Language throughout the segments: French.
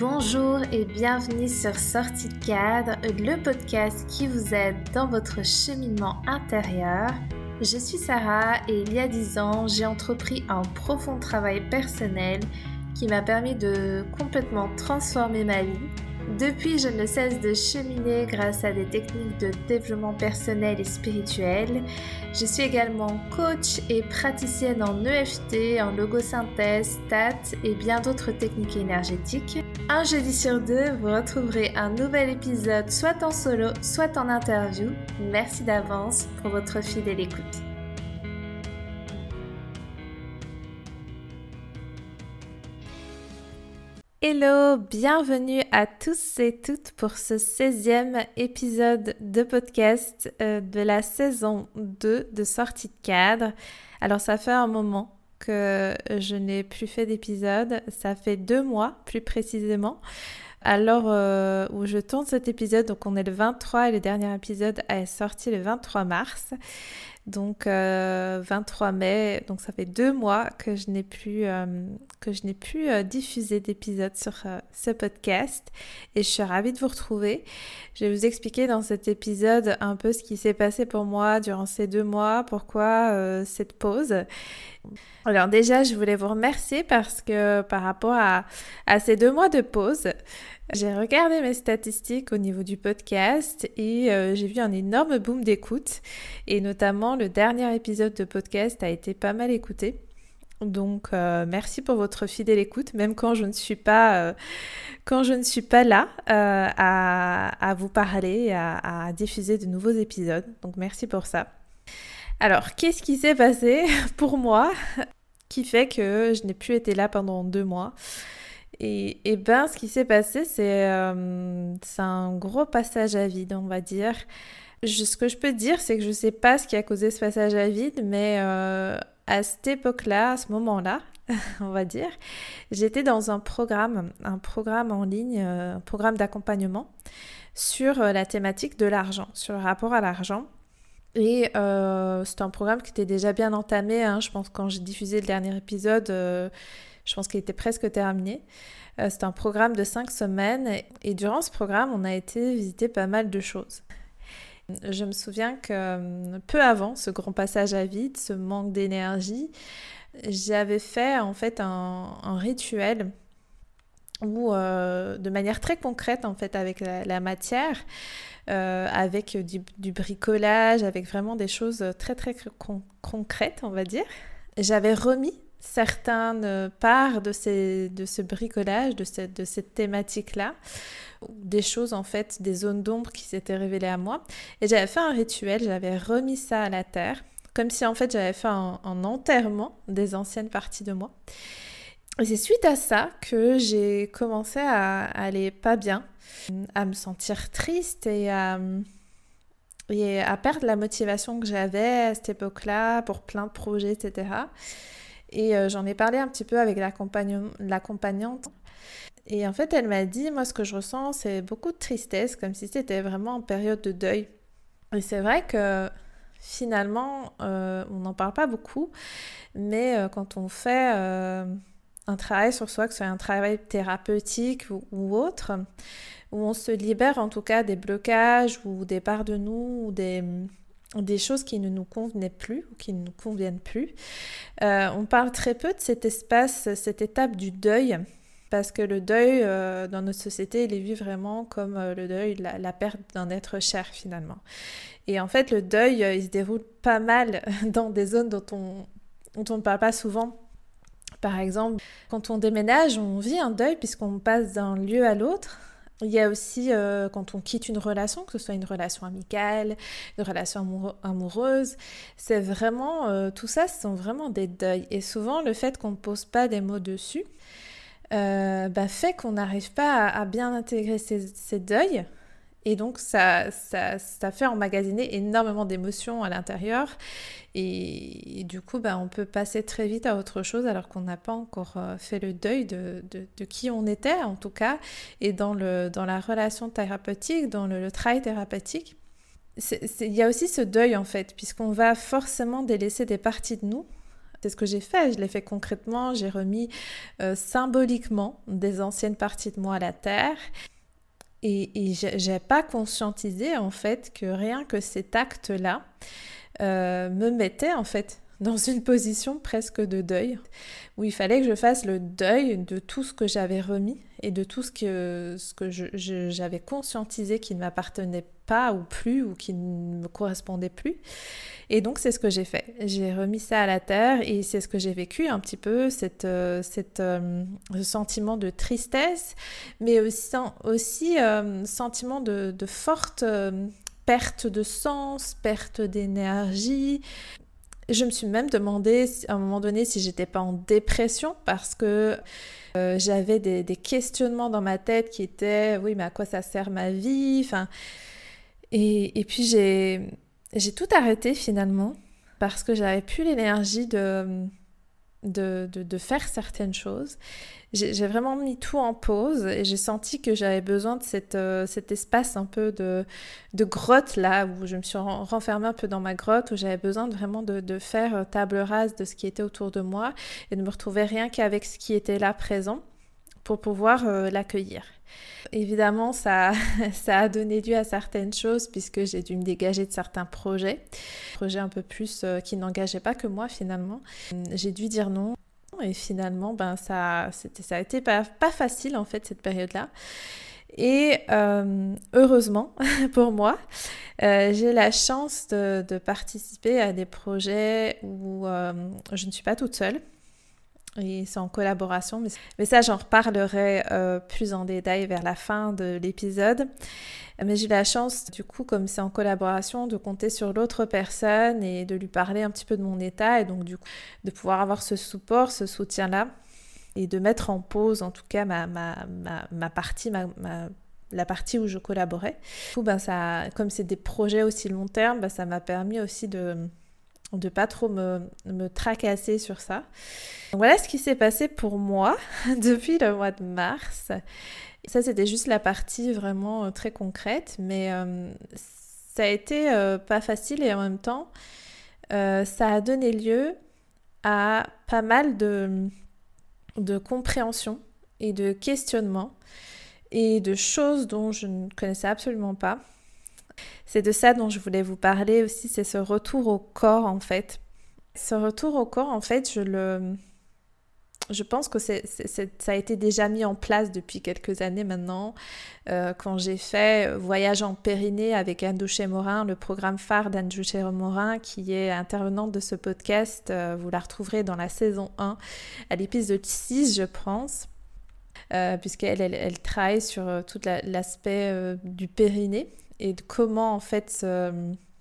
Bonjour et bienvenue sur Sortie de cadre, le podcast qui vous aide dans votre cheminement intérieur. Je suis Sarah et il y a 10 ans, j'ai entrepris un profond travail personnel qui m'a permis de complètement transformer ma vie depuis, je ne cesse de cheminer grâce à des techniques de développement personnel et spirituel. Je suis également coach et praticienne en EFT, en logosynthèse, STAT et bien d'autres techniques énergétiques. Un jeudi sur deux, vous retrouverez un nouvel épisode soit en solo, soit en interview. Merci d'avance pour votre fidèle écoute. Hello, bienvenue à tous et toutes pour ce 16e épisode de podcast euh, de la saison 2 de sortie de cadre. Alors ça fait un moment que je n'ai plus fait d'épisode, ça fait deux mois plus précisément. Alors euh, où je tourne cet épisode, donc on est le 23 et le dernier épisode est sorti le 23 mars. Donc 23 euh, mai, donc ça fait deux mois que je n'ai plus, euh, que je n'ai plus euh, diffusé d'épisodes sur ce podcast et je suis ravie de vous retrouver. Je vais vous expliquer dans cet épisode un peu ce qui s'est passé pour moi durant ces deux mois, pourquoi cette pause. Alors déjà, je voulais vous remercier parce que par rapport à ces deux mois de pause, j'ai regardé mes statistiques au niveau du podcast et euh, j'ai vu un énorme boom d'écoute. Et notamment, le dernier épisode de podcast a été pas mal écouté. Donc, euh, merci pour votre fidèle écoute, même quand je ne suis pas, euh, quand je ne suis pas là à, vous parler, à, à diffuser de nouveaux épisodes. Donc, merci pour ça. Alors, qu'est-ce qui s'est passé pour moi qui fait que je n'ai plus été là pendant deux mois? Et, et ben, ce qui s'est passé, euh, c'est un gros passage à vide, on va dire. ce que je peux dire, c'est que je ne sais pas ce qui a causé ce passage à vide, mais euh, à cette époque-là, à ce moment-là, on va dire, j'étais dans un programme, un programme en ligne, euh, un programme d'accompagnement sur la thématique de l'argent, sur le rapport à l'argent. Et c'était un programme qui était déjà bien entamé. Hein. Je pense quand j'ai diffusé le dernier épisode, je pense qu'il était presque terminé. Euh, c'est un programme de cinq semaines et, durant ce programme, on a été visiter pas mal de choses. Je me souviens que euh, peu avant ce grand passage à vide, ce manque d'énergie, j'avais fait en fait un, rituel où, euh, de manière très concrète en fait avec la, matière, avec du, bricolage, avec vraiment des choses très très concrètes on va dire, j'avais remis certaines parts de, ces, de ce bricolage, de cette, de cette thématique-là, des choses en fait, des zones d'ombre qui s'étaient révélées à moi. Et j'avais fait un rituel, j'avais remis ça à la terre, comme si en fait j'avais fait un, enterrement des anciennes parties de moi. Et c'est suite à ça que j'ai commencé à, aller pas bien, à me sentir triste et à, et à perdre la motivation que j'avais à cette époque-là pour plein de projets, etc. Et euh, j'en ai parlé un petit peu avec l'accompagnante. Et en fait, elle m'a dit, moi, ce que je ressens, c'est beaucoup de tristesse, comme si c'était vraiment en période de deuil. Et c'est vrai que finalement, euh, on n'en parle pas beaucoup, mais euh, quand on fait un travail sur soi, que ce soit un travail thérapeutique ou, autre, où on se libère en tout cas des blocages ou des parts de nous ou des, des choses qui ne nous convenaient plus ou qui ne nous conviennent plus. Euh, on parle très peu de cet espace, cette étape du deuil, parce que le deuil euh, dans notre société, il est vu vraiment comme euh, le deuil, la, perte d'un être cher finalement. Et en fait, le deuil, il se déroule pas mal dans des zones dont on, dont on ne parle pas souvent. Par exemple, quand on déménage, on vit un deuil puisqu'on passe d'un lieu à l'autre. Il y a aussi euh, quand on quitte une relation, que ce soit une relation amicale, une relation amoureuse, c'est vraiment, euh, tout ça, ce sont vraiment des deuils. Et souvent, le fait qu'on ne pose pas des mots dessus, euh, bah, fait qu'on n'arrive pas à, bien intégrer ces, ces deuils et donc, ça, ça, ça fait emmagasiner énormément d'émotions à l'intérieur. Et, du coup, bah, on peut passer très vite à autre chose alors qu'on n'a pas encore euh, fait le deuil de, de, qui on était, en tout cas, et dans, le, dans la relation thérapeutique, dans le, le travail thérapeutique. Il y a aussi ce deuil, en fait, puisqu'on va forcément délaisser des parties de nous C'est ce que j'ai fait, je l'ai fait concrètement, j'ai remis euh, symboliquement des anciennes parties de moi à la terre. Et, et j'ai pas conscientisé en fait que rien que cet acte-là euh, me mettait en fait dans une position presque de deuil, où il fallait que je fasse le deuil de tout ce que j'avais remis et de tout ce que, ce que j'avais conscientisé qui ne m'appartenait ou plus ou qui ne me correspondait plus. Et donc c'est ce que j'ai fait. J'ai remis ça à la terre et c'est ce que j'ai vécu un petit peu, cette, euh, cette euh, ce sentiment de tristesse, mais aussi, aussi euh, sentiment de, de forte perte de sens, perte d'énergie, je me suis même demandé à un moment donné si j'étais pas en dépression parce que j'avais des, questionnements dans ma tête qui étaient oui mais à quoi ça sert ma vie? Enfin et, puis j'ai j'ai tout arrêté finalement parce que j'avais plus l'énergie de de, de, faire certaines choses. J'ai vraiment mis tout en pause et j'ai senti que j'avais besoin de euh, cet espace un peu de, de, grotte là où je me suis renfermée un peu dans ma grotte où j'avais besoin vraiment de, de, faire euh, table rase de ce qui était autour de moi et de me retrouver rien qu'avec ce qui était là présent pour pouvoir euh, l'accueillir. Évidemment, ça, ça a donné lieu à certaines choses puisque j'ai dû me dégager de certains projets, projets un peu plus euh, qui n'engageaient pas que moi finalement. J'ai dû dire non et finalement, ben ça, ça a été pas, facile en fait cette période-là. Et euh, heureusement pour moi, j'ai la chance de, participer à des projets où je ne suis pas toute seule. Et c'est en collaboration, mais, ça j'en reparlerai euh, plus en détail vers la fin de l'épisode. Mais j'ai la chance, du coup, comme c'est en collaboration, de compter sur l'autre personne et de lui parler un petit peu de mon état et donc du coup de pouvoir avoir ce support, ce soutien-là et de mettre en pause en tout cas ma, partie, la partie où je collaborais. Du coup, ben ça, comme c'est des projets aussi long terme, ben ça m'a permis aussi de de pas trop me, tracasser sur ça. voilà ce qui s'est passé pour moi depuis le mois de mars. Ça, c'était juste la partie vraiment euh, très concrète, mais euh, ça a été euh, pas facile et en même temps, ça a donné lieu à pas mal de, de compréhension et de questionnement et de choses dont je ne connaissais absolument pas. C'est de ça dont je voulais vous parler aussi, c'est ce retour au corps en fait. Ce retour au corps, en fait, je le... Je pense que ça a été déjà mis en place depuis quelques années maintenant, euh, quand j'ai fait Voyage en Périnée avec Anne Morin, le programme phare d'Anne Morin, qui est intervenante de ce podcast. Euh, vous la retrouverez dans la saison 1, à l'épisode 6, je pense. Euh, puisqu'elle elle, travaille sur tout l'aspect du périnée et de comment en fait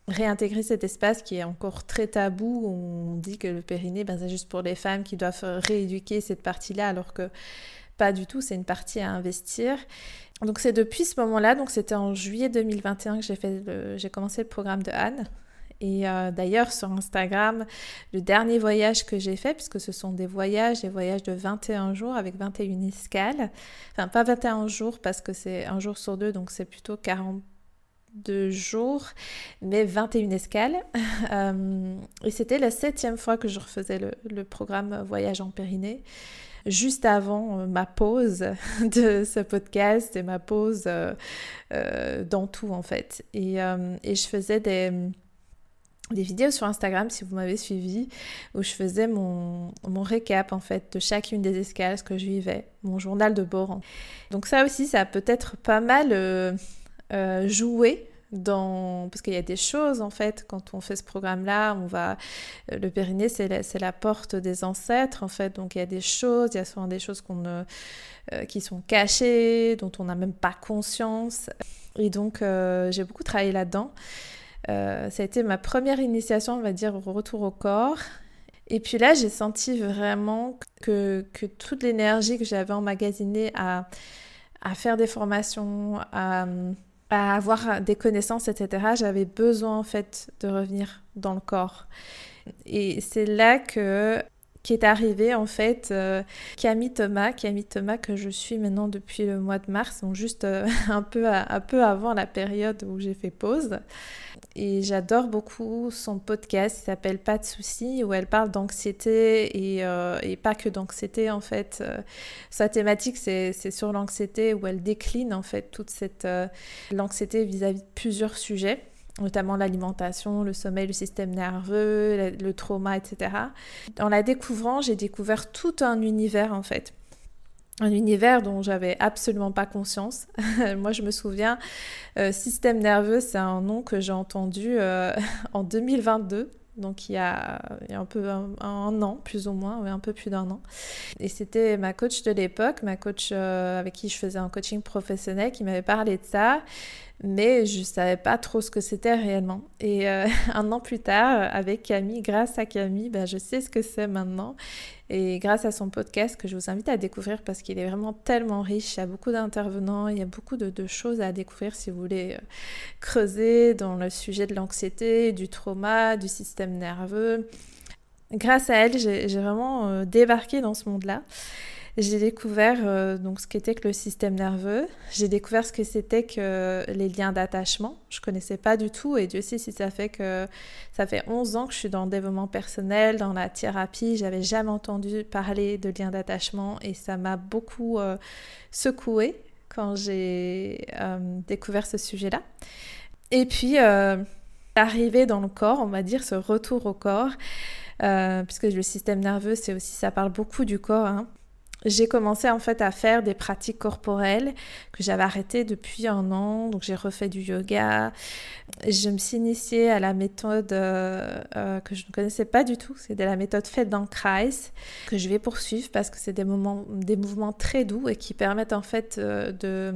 réintégrer cet espace qui est encore très tabou. On dit que le périnée, ben, c'est juste pour les femmes qui doivent rééduquer cette partie-là, alors que pas du tout, c'est une partie à investir. Donc c'est depuis ce moment-là, donc c'était en juillet 2021 que j'ai fait j'ai commencé le programme de Anne. Et euh, d'ailleurs, sur Instagram, le dernier voyage que j'ai fait, puisque ce sont des voyages, des voyages de 21 jours avec 21 escales. Enfin, pas 21 jours parce que c'est un jour sur deux, donc c'est plutôt 40 de jours, mais 21 escales. Euh, et c'était la septième fois que je refaisais le, programme Voyage en Périnée, juste avant euh, ma pause de ce podcast et ma pause euh, dans tout en fait. Et, et je faisais des, des vidéos sur Instagram, si vous m'avez suivi, où je faisais mon, mon récap en fait de chacune des escales, ce que je vivais, mon journal de bord. Donc ça aussi, ça a peut-être pas mal euh, jouer dans parce qu'il y a des choses en fait quand on fait ce programme là on va euh, le périnée c'est la, la, porte des ancêtres en fait. Donc il y a des choses il y a souvent des choses qu'on euh, qui sont cachées dont on n'a même pas conscience. Et donc j'ai beaucoup travaillé là dedans ça a été ma première initiation on va dire au retour au corps. Et puis là j'ai senti vraiment que, que toute l'énergie que j'avais emmagasinée à, à faire des formations à à avoir des connaissances, etc., j'avais besoin en fait de revenir dans le corps. Et c'est là que qui est arrivé en fait Camille Thomas, Camille Thomas que je suis maintenant depuis le mois de mars, donc juste un, peu un peu avant la période où j'ai fait pause. Et j'adore beaucoup son podcast qui s'appelle Pas de soucis, où elle parle d'anxiété et, euh, pas que d'anxiété en fait. Euh, sa thématique c'est sur l'anxiété où elle décline en fait toute cette euh, l'anxiété vis-à-vis de plusieurs sujets notamment l'alimentation, le sommeil, le système nerveux, le, trauma, etc. En la découvrant, j'ai découvert tout un univers en fait un univers dont j'avais absolument pas conscience. Moi, je me souviens, euh, système nerveux, c'est un nom que j'ai entendu euh, en 2022. Donc il y a, un peu un, an, plus ou moins, un peu plus d'un an. Et c'était ma coach de l'époque, ma coach euh, avec qui je faisais un coaching professionnel, qui m'avait parlé de ça mais je ne savais pas trop ce que c'était réellement. Et un an plus tard, avec Camille, grâce à Camille, ben, je sais ce que c'est maintenant. Et grâce à son podcast que je vous invite à découvrir parce qu'il est vraiment tellement riche, il y a beaucoup d'intervenants, il y a beaucoup de, choses à découvrir si vous voulez euh, creuser dans le sujet de l'anxiété, du trauma, du système nerveux. Grâce à elle, j'ai vraiment euh, débarqué dans ce monde-là j'ai découvert euh, donc ce qu'était que le système nerveux. J'ai découvert ce que c'était que les liens d'attachement. Je connaissais pas du tout et Dieu sait si ça fait que ça fait 11 ans que je suis dans le développement personnel, dans la thérapie. J'avais jamais entendu parler de liens d'attachement et ça m'a beaucoup euh, secoué quand j'ai euh, découvert ce sujet-là. Et puis arriver dans le corps, on va dire ce retour au corps. puisque le système nerveux, c'est aussi, ça parle beaucoup du corps. Hein j'ai commencé en fait à faire des pratiques corporelles que j'avais arrêtées depuis un an. Donc j'ai refait du yoga. Je me suis initiée à la méthode euh, euh, que je ne connaissais pas du tout. C'est de la méthode Feldenkrais que je vais poursuivre parce que c'est des, des mouvements très doux et qui permettent en fait euh, de,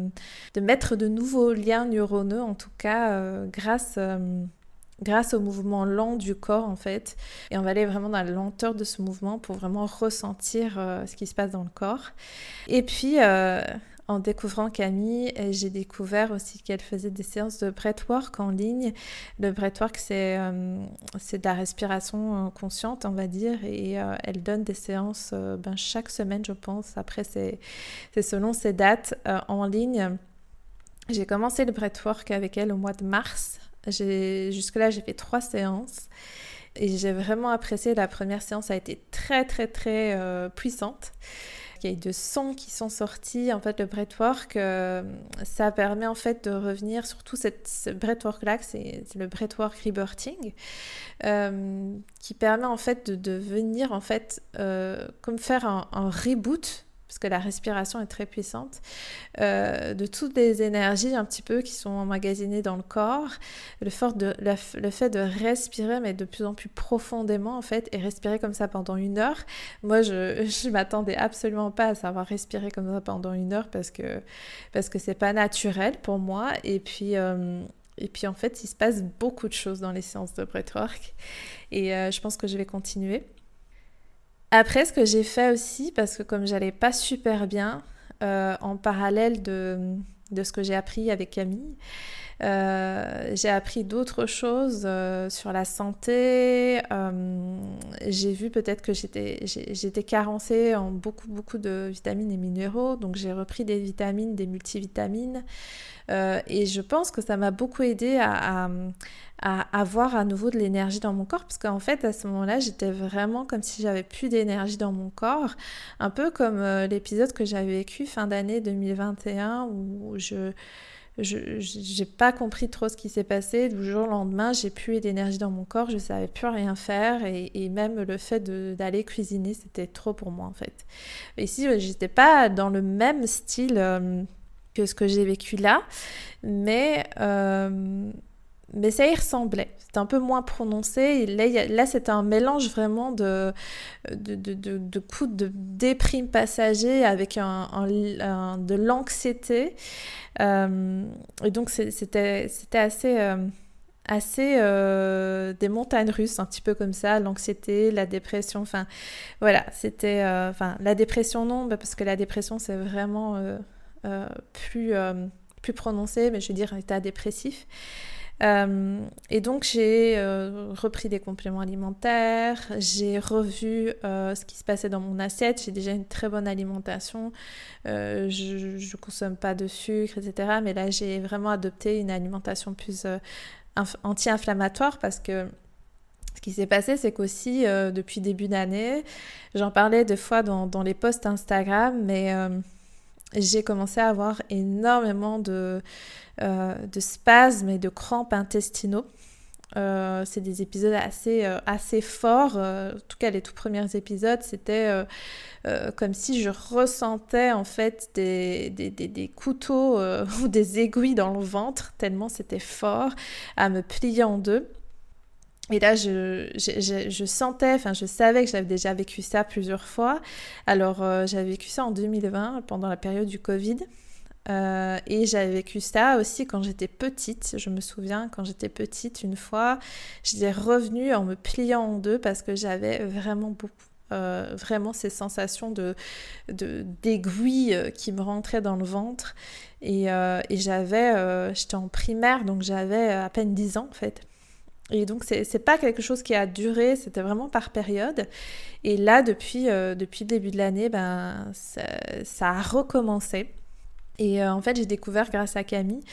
de, mettre de nouveaux liens neuronaux, en tout cas grâce grâce au mouvement lent du corps en fait. Et on va aller vraiment dans la lenteur de ce mouvement pour vraiment ressentir euh, ce qui se passe dans le corps. Et puis, euh, en découvrant Camille, euh, j'ai découvert aussi qu'elle faisait des séances de breathwork en ligne. Le breathwork, c'est c'est de la respiration consciente, on va dire, et elle donne des séances ben, chaque semaine, je pense. Après, c'est selon ses dates en ligne. J'ai commencé le breathwork avec elle au mois de mars Jusque-là, j'ai fait trois séances. Et j'ai vraiment apprécié. La première séance a été très, très, très euh, puissante. Il y a eu de sons qui sont sortis. En fait, le breathwork, euh, ça permet en fait de revenir sur tout ce breathwork-là, c'est le breathwork rebirthing, euh, qui permet en fait de, venir en fait comme faire un reboot parce que la respiration est très puissante, euh, de toutes les énergies un petit peu qui sont emmagasinées dans le corps, le, fait de respirer, mais de plus en plus profondément en fait, et respirer comme ça pendant une heure. Moi, je ne m'attendais absolument pas à savoir respirer comme ça pendant une heure parce que parce que c'est pas naturel pour moi. Et puis euh, et puis en fait, il se passe beaucoup de choses dans les séances de breathwork. Et euh, je pense que je vais continuer. Après, ce que j'ai fait aussi, parce que comme j'allais pas super bien, euh, en parallèle de, de, ce que j'ai appris avec Camille, euh, j'ai appris d'autres choses euh, sur la santé. j'ai vu peut-être que j'étais carencée en beaucoup, beaucoup de vitamines et minéraux. Donc j'ai repris des vitamines, des multivitamines. et je pense que ça m'a beaucoup aidé à, à avoir à nouveau de l'énergie dans mon corps parce qu'en fait à ce moment-là j'étais vraiment comme si j'avais plus d'énergie dans mon corps un peu comme euh, l'épisode que j'avais vécu fin d'année 2021 où je je n'ai pas compris trop ce qui s'est passé. Du jour au lendemain, j'ai plus d'énergie dans mon corps, je savais plus rien faire et, et même le fait d'aller cuisiner, c'était trop pour moi en fait. Ici, j'étais pas dans le même style euh, que ce que j'ai vécu là, mais euh, mais ça y ressemblait. C'était un peu moins prononcé. là, là c'était un mélange vraiment de, de, de, de, coups de déprime passager avec un, de l'anxiété. Euh, et donc, c'était assez, euh, assez euh, des montagnes russes, un petit peu comme ça, l'anxiété, la dépression. Enfin, voilà, c'était. Enfin, la dépression, non, bah, parce que la dépression, c'est vraiment plus, plus prononcé, mais je veux dire, un état dépressif. Euh, et donc j'ai repris des compléments alimentaires, j'ai revu ce qui se passait dans mon assiette, j'ai déjà une très bonne alimentation, je ne consomme pas de sucre, etc. Mais là j'ai vraiment adopté une alimentation plus anti-inflammatoire parce que ce qui s'est passé, c'est qu'aussi, euh, depuis début d'année, j'en parlais deux fois dans, les posts Instagram, mais euh, j'ai commencé à avoir énormément de, euh, spasmes et de crampes intestinaux. c'est des épisodes assez, assez forts. en tout cas, les tout premiers épisodes, c'était comme si je ressentais en fait des, des, des, des couteaux ou des aiguilles dans le ventre, tellement c'était fort, à me plier en deux. Et là, je, sentais, enfin, je savais que j'avais déjà vécu ça plusieurs fois. Alors, euh, j'avais vécu ça en 2020, pendant la période du Covid. Euh, et j'avais vécu ça aussi quand j'étais petite. Je me souviens, quand j'étais petite, une fois, j'étais revenue en me pliant en deux parce que j'avais vraiment beaucoup. Euh, vraiment ces sensations de d'aiguille qui me rentraient dans le ventre et, et j'avais j'étais en primaire donc j'avais à peine 10 ans en fait et donc, c'est pas quelque chose qui a duré, c'était vraiment par période. Et là, depuis, euh, depuis le début de l'année, ben, ça, a recommencé. Et euh, en fait, j'ai découvert grâce à Camille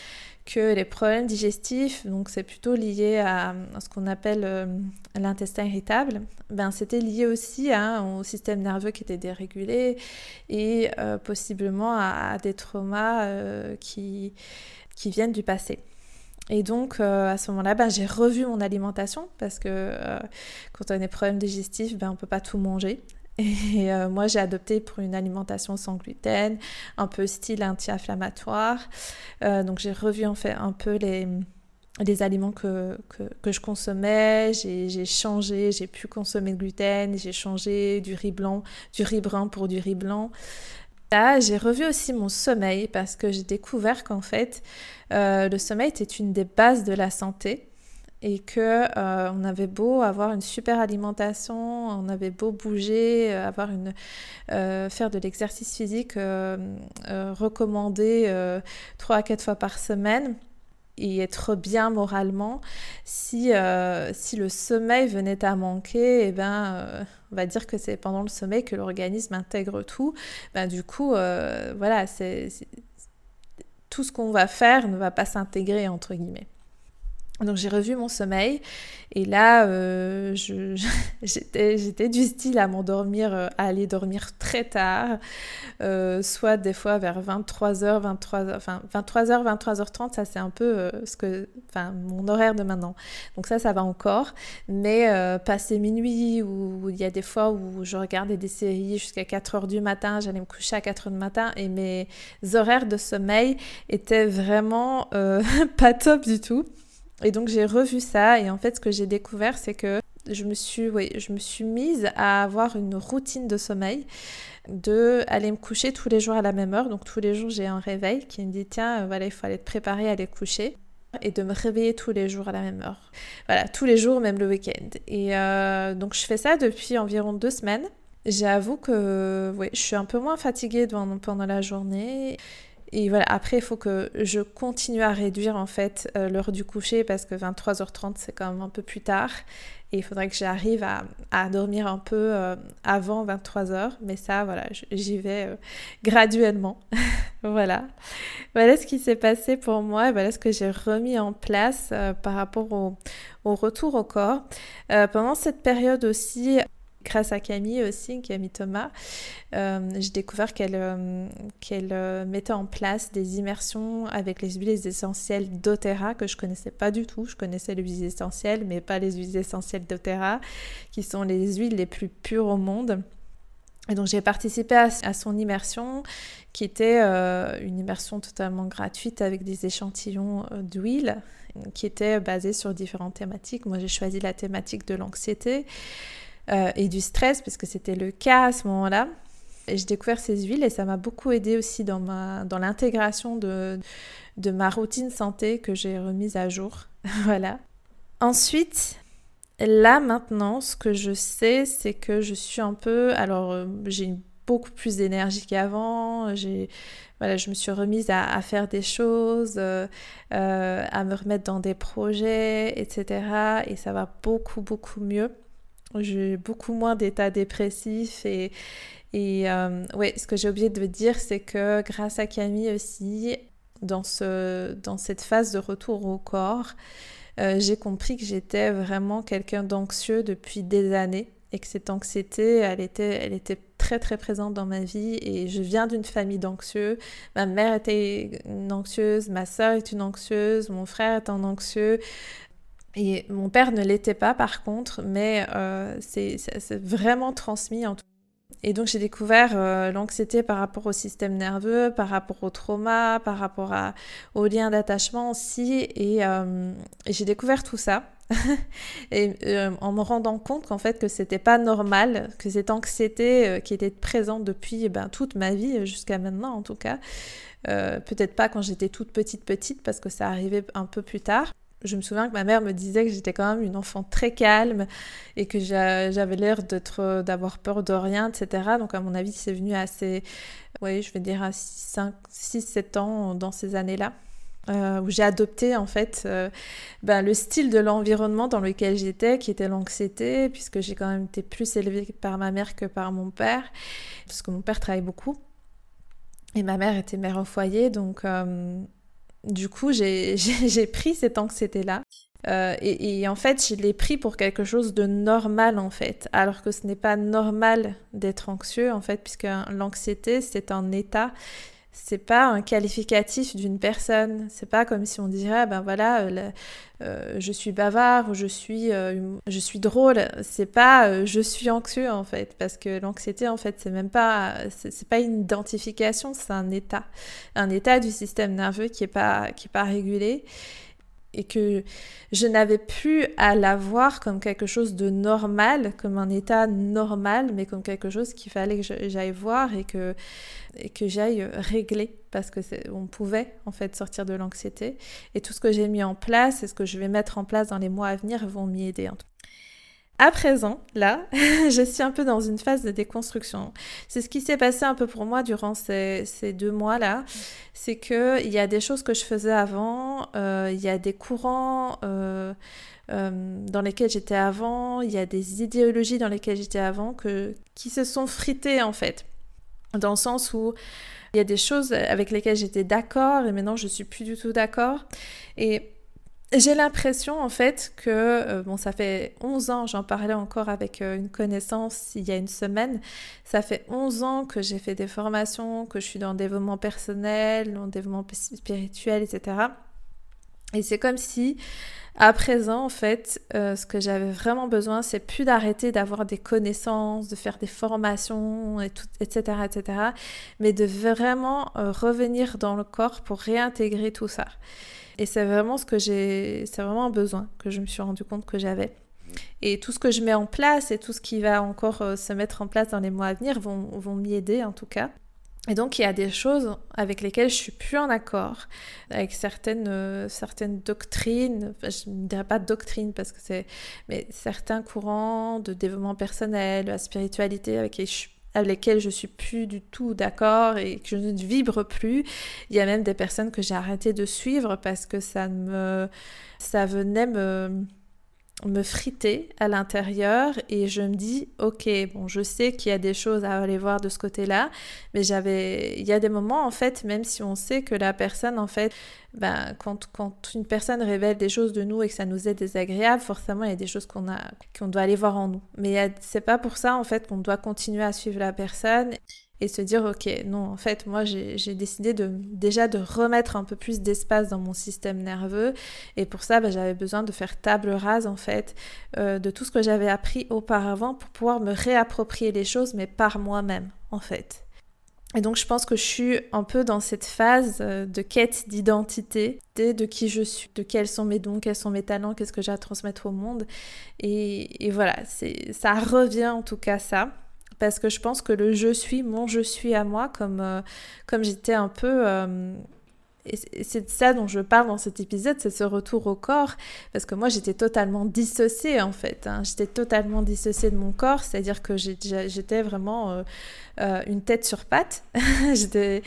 que les problèmes digestifs, donc c'est plutôt lié à, ce qu'on appelle euh, l'intestin irritable, ben c'était lié aussi hein, au système nerveux qui était dérégulé et possiblement à, des traumas qui, qui viennent du passé. Et donc, euh, à ce moment-là, ben, j'ai revu mon alimentation parce que euh, quand on a des problèmes digestifs, ben, on ne peut pas tout manger. Et euh, moi, j'ai adopté pour une alimentation sans gluten, un peu style anti-inflammatoire. donc, j'ai revu en fait un peu les, les aliments que, que, que je consommais. J'ai changé, j'ai pu consommer le gluten, j'ai changé du riz blanc, du riz brun pour du riz blanc. Là, j'ai revu aussi mon sommeil parce que j'ai découvert qu'en fait, euh, le sommeil était une des bases de la santé et que euh, on avait beau avoir une super alimentation, on avait beau bouger, euh, avoir une, faire de l'exercice physique recommandé trois à quatre fois par semaine et être bien moralement. Si, si le sommeil venait à manquer, eh ben, on va dire que c'est pendant le sommeil que l'organisme intègre tout. Ben, du coup, voilà, c'est tout ce qu'on va faire ne va pas s'intégrer entre guillemets. Donc j'ai revu mon sommeil et là euh, j'étais du style à m'endormir, euh, à aller dormir très tard, euh, soit des fois vers 23h, 23h, enfin 23h, 23h30, ça c'est un peu ce que, mon horaire de maintenant. Donc ça ça va encore, mais passer minuit ou il y a des fois où je regardais des séries jusqu'à 4h du matin, j'allais me coucher à 4h du matin et mes horaires de sommeil étaient vraiment pas top du tout. Et donc j'ai revu ça et en fait ce que j'ai découvert c'est que je me suis oui, je me suis mise à avoir une routine de sommeil de aller me coucher tous les jours à la même heure. Donc tous les jours j'ai un réveil qui me dit tiens voilà il faut aller te préparer à aller coucher et de me réveiller tous les jours à la même heure. Voilà, tous les jours, même le week-end. Et euh, donc je fais ça depuis environ deux semaines. J'avoue que oui, je suis un peu moins fatiguée pendant la journée. Et voilà, après, il faut que je continue à réduire en fait euh, l'heure du coucher parce que 23h30, c'est quand même un peu plus tard. Et il faudrait que j'arrive à, dormir un peu euh, avant 23h. Mais ça, voilà, j'y vais euh, graduellement. voilà. Voilà ce qui s'est passé pour moi voilà ce que j'ai remis en place par rapport au, retour au corps. pendant cette période aussi, grâce à Camille aussi, Camille Thomas, euh, j'ai découvert qu'elle euh, qu'elle euh, mettait en place des immersions avec les huiles essentielles d'Otera que je connaissais pas du tout. Je connaissais les huiles essentielles, mais pas les huiles essentielles d'Otera, qui sont les huiles les plus pures au monde. Et donc j'ai participé à, son immersion, qui était une immersion totalement gratuite avec des échantillons d'huile, qui était basée sur différentes thématiques. Moi j'ai choisi la thématique de l'anxiété. Euh, et du stress, parce que c'était le cas à ce moment-là. Et j'ai découvert ces huiles et ça m'a beaucoup aidé aussi dans, ma, dans l'intégration de, de ma routine santé que j'ai remise à jour. voilà. Ensuite, là maintenant, ce que je sais, c'est que je suis un peu... Alors, euh, j'ai beaucoup plus d'énergie qu'avant. J'ai voilà, je me suis remise à, faire des choses, euh, à me remettre dans des projets, etc. Et ça va beaucoup, beaucoup mieux. J'ai beaucoup moins d'état dépressif et, et euh, ouais, ce que j'ai oublié de dire, c'est que grâce à Camille aussi, dans, ce, dans cette phase de retour au corps, j'ai compris que j'étais vraiment quelqu'un d'anxieux depuis des années et que cette anxiété, elle était, elle était très très présente dans ma vie et je viens d'une famille d'anxieux. Ma mère était une anxieuse, ma soeur est une anxieuse, mon frère est un anxieux. Et mon père ne l'était pas par contre, mais euh, c'est vraiment transmis en tout et donc j'ai découvert euh, l'anxiété par rapport au système nerveux, par rapport au trauma, par rapport à, aux liens d'attachement aussi. Et, euh, j'ai découvert tout ça. et en me rendant compte qu'en fait que c'était pas normal, que cette anxiété qui était présente depuis ben, toute ma vie, jusqu'à maintenant en tout cas, peut-être pas quand j'étais toute petite petite parce que ça arrivait un peu plus tard, je me souviens que ma mère me disait que j'étais quand même une enfant très calme et que j'avais l'air d'être, d'avoir peur de rien, etc. Donc à mon avis, c'est venu assez, oui, je vais dire à 6-7 ans dans ces années-là. Euh, où j'ai adopté en fait euh, ben, le style de l'environnement dans lequel j'étais, qui était l'anxiété, puisque j'ai quand même été plus élevée par ma mère que par mon père, parce que mon père travaille beaucoup. Et ma mère était mère au foyer, donc euh, du coup, j'ai pris cette anxiété-là. Euh, et, en fait, je l'ai pris pour quelque chose de normal, en fait. Alors que ce n'est pas normal d'être anxieux, en fait, puisque l'anxiété, c'est un état c'est pas un qualificatif d'une personne. C'est pas comme si on dirait, ben voilà, euh, euh, je suis bavard ou je suis, euh, je suis drôle. C'est pas je suis anxieux en fait, parce que l'anxiété en fait, c'est même pas, c'est pas une identification, c'est un état, un état du système nerveux qui est pas, qui est pas régulé et que je n'avais plus à la voir comme quelque chose de normal, comme un état normal, mais comme quelque chose qu'il fallait que j'aille voir et que, que j'aille régler parce que on pouvait en fait sortir de l'anxiété. Et tout ce que j'ai mis en place et ce que je vais mettre en place dans les mois à venir vont m'y aider à présent, là, je suis un peu dans une phase de déconstruction. C'est ce qui s'est passé un peu pour moi durant ces, deux mois-là. C'est qu'il y a des choses que je faisais avant, euh, il y a des courants euh, euh, dans lesquels j'étais avant, il y a des idéologies dans lesquelles j'étais avant que, qui se sont fritées en fait. Dans le sens où il y a des choses avec lesquelles j'étais d'accord et maintenant je suis plus du tout d'accord. Et j'ai l'impression en fait que, euh, bon, ça fait 11 ans, j'en parlais encore avec euh, une connaissance il y a une semaine, ça fait 11 ans que j'ai fait des formations, que je suis dans le développement personnel, dans le développement spirituel, etc. Et c'est comme si, à présent, en fait, euh, ce que j'avais vraiment besoin, c'est plus d'arrêter d'avoir des connaissances, de faire des formations, etc., etc., mais de vraiment revenir dans le corps pour réintégrer tout ça. Et c'est vraiment ce que j'ai, c'est vraiment un besoin que je me suis rendu compte que j'avais. Et tout ce que je mets en place et tout ce qui va encore euh, se mettre en place dans les mois à venir vont m'y aider en tout cas. Et donc il y a des choses avec lesquelles je suis plus en accord, avec certaines, euh, certaines doctrines, je ne dirais pas doctrine parce que c'est, mais certains courants de développement personnel, de la spiritualité avec suis avec lesquelles je suis plus du tout d'accord et que je ne vibre plus. Il y a même des personnes que j'ai arrêté de suivre parce que ça me ça venait me me friter à l'intérieur et je me dis ok bon je sais qu'il y a des choses à aller voir de ce côté-là mais j'avais il y a des moments en fait même si on sait que la personne en fait ben quand, quand une personne révèle des choses de nous et que ça nous est désagréable forcément il y a des choses qu'on a qu'on doit aller voir en nous. Mais c'est pas pour ça en fait qu'on doit continuer à suivre la personne et se dire ok non en fait moi j'ai décidé de déjà de remettre un peu plus d'espace dans mon système nerveux. Et pour ça bah, j'avais besoin de faire table rase en fait euh, de tout ce que j'avais appris auparavant pour pouvoir me réapproprier les choses mais par moi-même en fait. Et donc je pense que je suis un peu dans cette phase euh, de quête d'identité, de qui je suis, de quels sont mes dons, quels sont mes talents, qu'est-ce que j'ai à transmettre au monde. Et, et voilà, ça revient en tout cas ça parce que je pense que le je suis, mon je suis à moi, comme, euh, comme j'étais un peu... Et c'est de ça dont je parle dans cet épisode, c'est ce retour au corps, parce que moi j'étais totalement dissociée en fait, hein. j'étais totalement dissociée de mon corps, c'est-à-dire que j'étais vraiment euh, euh, une tête sur patte, j'étais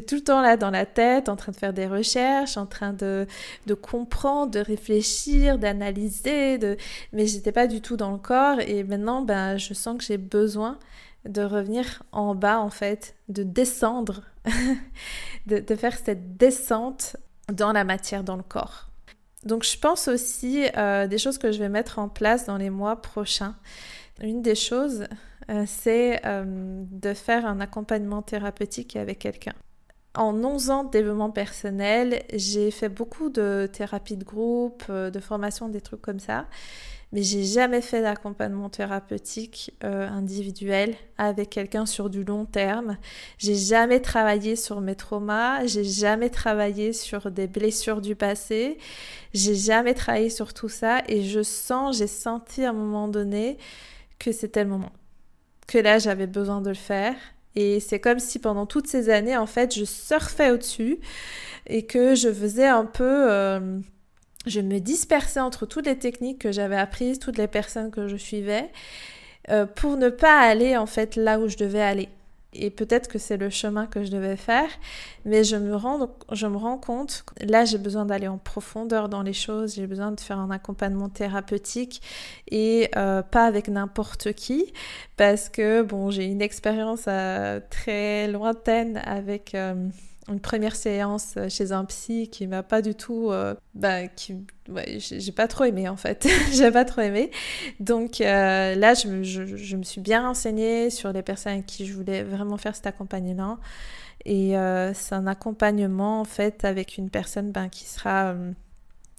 tout le temps là dans la tête, en train de faire des recherches, en train de, de comprendre, de réfléchir, d'analyser, de... mais j'étais pas du tout dans le corps, et maintenant ben, je sens que j'ai besoin de revenir en bas en fait, de descendre, de, faire cette descente dans la matière, dans le corps. Donc je pense aussi euh, des choses que je vais mettre en place dans les mois prochains. Une des choses, euh, c'est euh, de faire un accompagnement thérapeutique avec quelqu'un. En 11 ans de développement personnel, j'ai fait beaucoup de thérapie de groupe, de formation, des trucs comme ça mais j'ai jamais fait d'accompagnement thérapeutique euh, individuel avec quelqu'un sur du long terme. J'ai jamais travaillé sur mes traumas, j'ai jamais travaillé sur des blessures du passé, j'ai jamais travaillé sur tout ça et je sens, j'ai senti à un moment donné que c'était le moment, que là j'avais besoin de le faire. Et c'est comme si pendant toutes ces années, en fait, je surfais au-dessus et que je faisais un peu... Euh, je me dispersais entre toutes les techniques que j'avais apprises, toutes les personnes que je suivais, euh, pour ne pas aller en fait là où je devais aller. Et peut-être que c'est le chemin que je devais faire, mais je me rends, je me compte, là j'ai besoin d'aller en profondeur dans les choses, j'ai besoin de faire un accompagnement thérapeutique et euh, pas avec n'importe qui, parce que bon j'ai une expérience euh, très lointaine avec une première séance euh, chez un psy qui m'a pas du tout euh, bah, qui j'ai pas trop aimé en fait. J'ai pas trop aimé. Donc euh, là je me, je, me, suis bien renseignée sur les personnes avec qui je voulais vraiment faire cet accompagnement et c'est un accompagnement en fait avec une personne ben, qui sera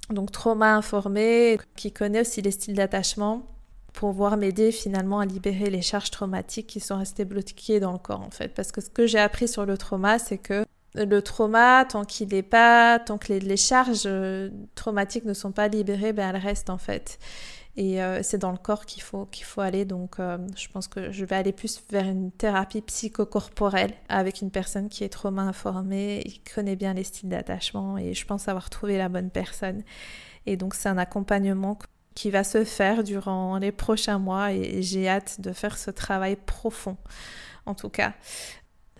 donc trauma informée qui connaît aussi les styles d'attachement pour pouvoir m'aider finalement à libérer les charges traumatiques qui sont restées bloquées dans le corps en fait. Parce que ce que j'ai appris sur le trauma, c'est que le trauma, tant qu'il n'est pas, tant que les, charges euh, traumatiques ne sont pas libérées, ben elles restent en fait. Et euh, c'est dans le corps qu'il faut, faut aller. Donc, euh, je pense que je vais aller plus vers une thérapie psychocorporelle avec une personne qui est trauma informée qui connaît bien les styles d'attachement. Et je pense avoir trouvé la bonne personne. Et donc, c'est un accompagnement qui va se faire durant les prochains mois et j'ai hâte de faire ce travail profond en tout cas.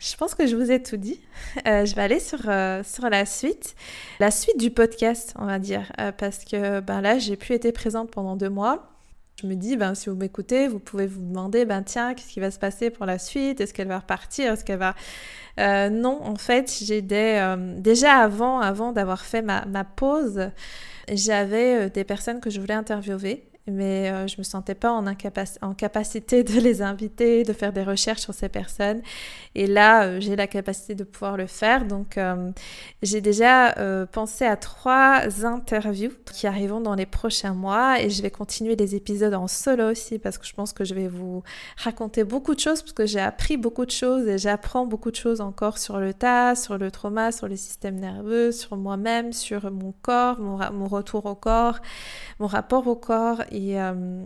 Je pense que je vous ai tout dit. Euh, je vais aller sur, euh, sur la suite. La suite du podcast, on va dire. Euh, parce que ben là, j'ai plus été présente pendant deux mois. Je me dis, ben, si vous m'écoutez, vous pouvez vous demander, ben tiens, qu'est-ce qui va se passer pour la suite? Est-ce qu'elle va repartir? Est-ce qu'elle va... non, en fait, j'ai déjà avant, avant d'avoir fait ma pause, j'avais des personnes que je voulais interviewer mais euh, je me sentais pas en, en, capacité de les inviter, de faire des recherches sur ces personnes. Et là, euh, j'ai la capacité de pouvoir le faire. Donc, euh, j'ai déjà pensé à trois interviews qui arriveront dans les prochains mois et je vais continuer les épisodes en solo aussi parce que je pense que je vais vous raconter beaucoup de choses parce que j'ai appris beaucoup de choses et j'apprends beaucoup de choses encore sur le tas, sur le trauma, sur le système nerveux, sur moi-même, sur mon corps, mon, mon retour au corps, mon rapport au corps et euh,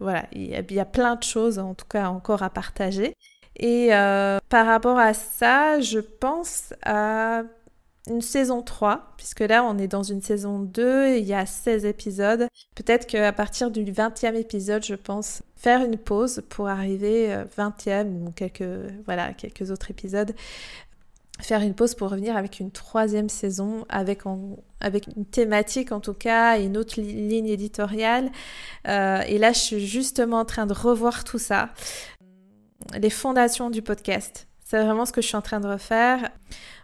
voilà, il y, a, plein de choses en tout cas encore à partager. Et euh, par rapport à ça, je pense à une saison 3, puisque là on est dans une saison 2, il y a 16 épisodes. Peut-être qu'à partir du 20e épisode, je pense faire une pause pour arriver 20e euh, ou quelques, voilà, quelques autres épisodes faire une pause pour revenir avec une troisième saison, avec, une thématique en tout cas, et une autre ligne éditoriale. Euh, et là, je suis justement en train de revoir tout ça. Les fondations du podcast. C'est vraiment ce que je suis en train de refaire.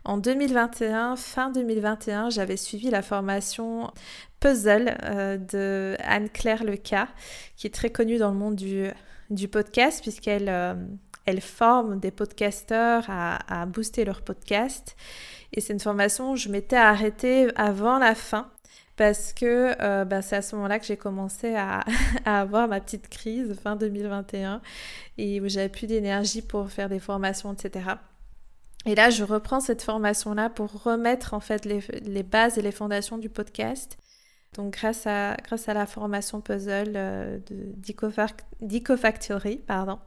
En 2021, fin 2021, j'avais suivi la formation Puzzle euh, de Anne-Claire Leca, qui est très connue dans le monde du, du podcast, puisqu'elle... Euh, elle forme des podcasteurs à, booster leur podcast. Et c'est une formation où je m'étais arrêtée avant la fin parce que euh, bah, c'est à ce moment-là que j'ai commencé à, avoir ma petite crise fin 2021 et où j'avais plus d'énergie pour faire des formations, etc. Et là, je reprends cette formation-là pour remettre en fait les, bases et les fondations du podcast. Donc grâce à, grâce à la formation puzzle euh, de d'EcoFactory, pardon.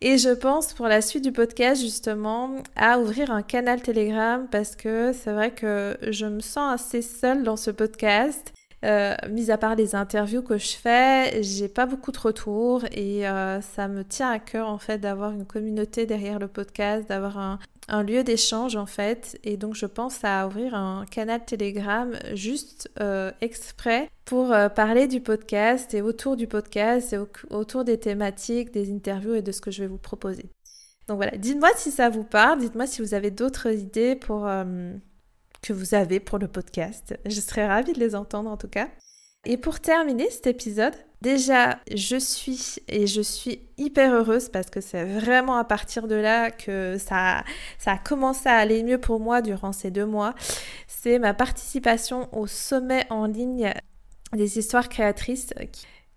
Et je pense pour la suite du podcast justement à ouvrir un canal Telegram parce que c'est vrai que je me sens assez seule dans ce podcast. Euh, mis à part les interviews que je fais, j'ai pas beaucoup de retours et euh, ça me tient à cœur en fait d'avoir une communauté derrière le podcast, d'avoir un, un lieu d'échange en fait et donc je pense à ouvrir un canal Telegram juste euh, exprès pour euh, parler du podcast et autour du podcast et autour des thématiques, des interviews et de ce que je vais vous proposer. Donc voilà, dites-moi si ça vous parle, dites-moi si vous avez d'autres idées pour euh, que vous avez pour le podcast. Je serais ravie de les entendre en tout cas. Et pour terminer cet épisode, déjà, je suis et je suis hyper heureuse parce que c'est vraiment à partir de là que ça, ça a commencé à aller mieux pour moi durant ces deux mois. C'est ma participation au sommet en ligne des histoires créatrices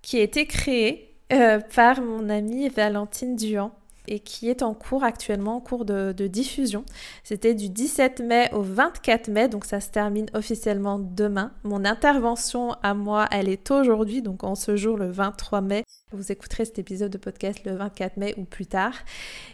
qui, a été créé euh, par mon amie Valentine Duhan et qui est en cours actuellement, en cours de, diffusion. C'était du 17 mai au 24 mai, donc ça se termine officiellement demain. Mon intervention à moi, elle est aujourd'hui, donc en ce jour, le 23 mai. Vous écouterez cet épisode de podcast le 24 mai ou plus tard.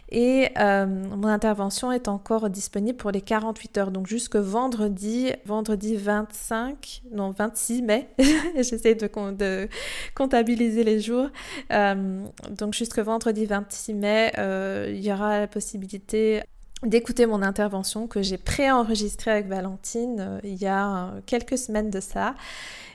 Et euh, mon intervention est encore disponible pour les 48 heures, donc jusque vendredi, vendredi 25, non 26 mai. J'essaie de, comptabiliser les jours. Euh, donc jusque vendredi 26 mai, euh, il y aura la possibilité d'écouter mon intervention que j'ai préenregistrée avec Valentine il y a quelques semaines de ça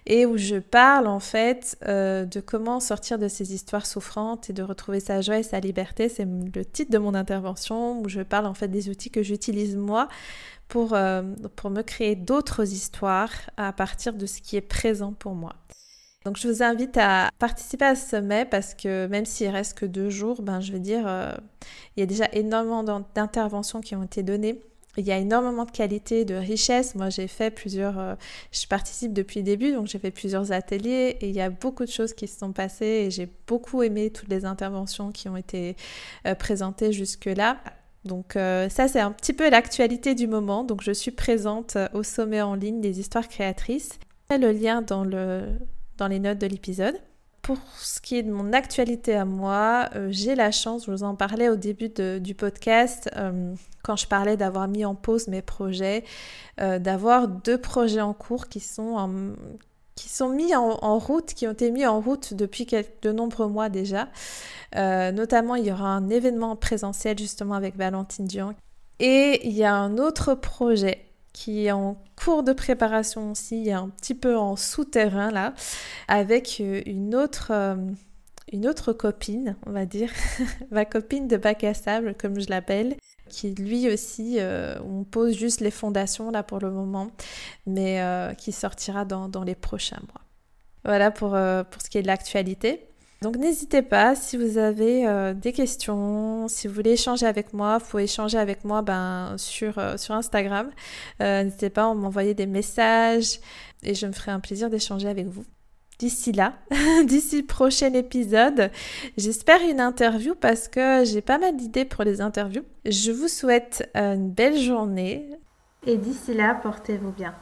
et où je parle en fait euh, de comment sortir de ces histoires souffrantes et de retrouver sa joie et sa liberté. C'est le titre de mon intervention où je parle en fait des outils que j'utilise moi pour, euh, pour me créer d'autres histoires à partir de ce qui est présent pour moi. Donc je vous invite à participer à ce sommet parce que même s'il reste que deux jours, ben, je veux dire, euh, il y a déjà énormément d'interventions qui ont été données il y a énormément de qualité, de richesse. Moi, j'ai fait plusieurs, euh, je participe depuis le début, donc j'ai fait plusieurs ateliers et il y a beaucoup de choses qui se sont passées et j'ai beaucoup aimé toutes les interventions qui ont été euh, présentées jusque-là. Donc euh, ça, c'est un petit peu l'actualité du moment. Donc je suis présente au sommet en ligne des histoires créatrices. Le lien dans, le, dans les notes de l'épisode. Pour ce qui est de mon actualité à moi, j'ai la chance, je vous en parlais au début du podcast, quand je parlais d'avoir mis en pause mes projets, euh, d'avoir deux projets en cours qui sont, mis en, route, qui ont été mis en route depuis de nombreux mois déjà. Euh, notamment, il y aura un événement présentiel justement avec Valentine Dion. Et il y a un autre projet qui est en cours de préparation aussi, un petit peu en souterrain là, avec euh, une autre, une autre copine, on va dire, ma copine de bac à sable, comme je l'appelle, qui lui aussi, euh, on pose juste les fondations là pour le moment, mais euh, qui sortira dans, les prochains mois. Voilà euh, pour ce qui est de l'actualité. Donc n'hésitez pas, si vous avez des questions, si vous voulez échanger avec moi, vous pouvez échanger avec moi ben, sur, sur Instagram. n'hésitez pas à m'envoyer des messages et je me ferai un plaisir d'échanger avec vous d'ici là, d'ici prochain épisode. J'espère une interview parce que j'ai pas mal d'idées pour les interviews. Je vous souhaite une belle journée et d'ici là, portez-vous bien.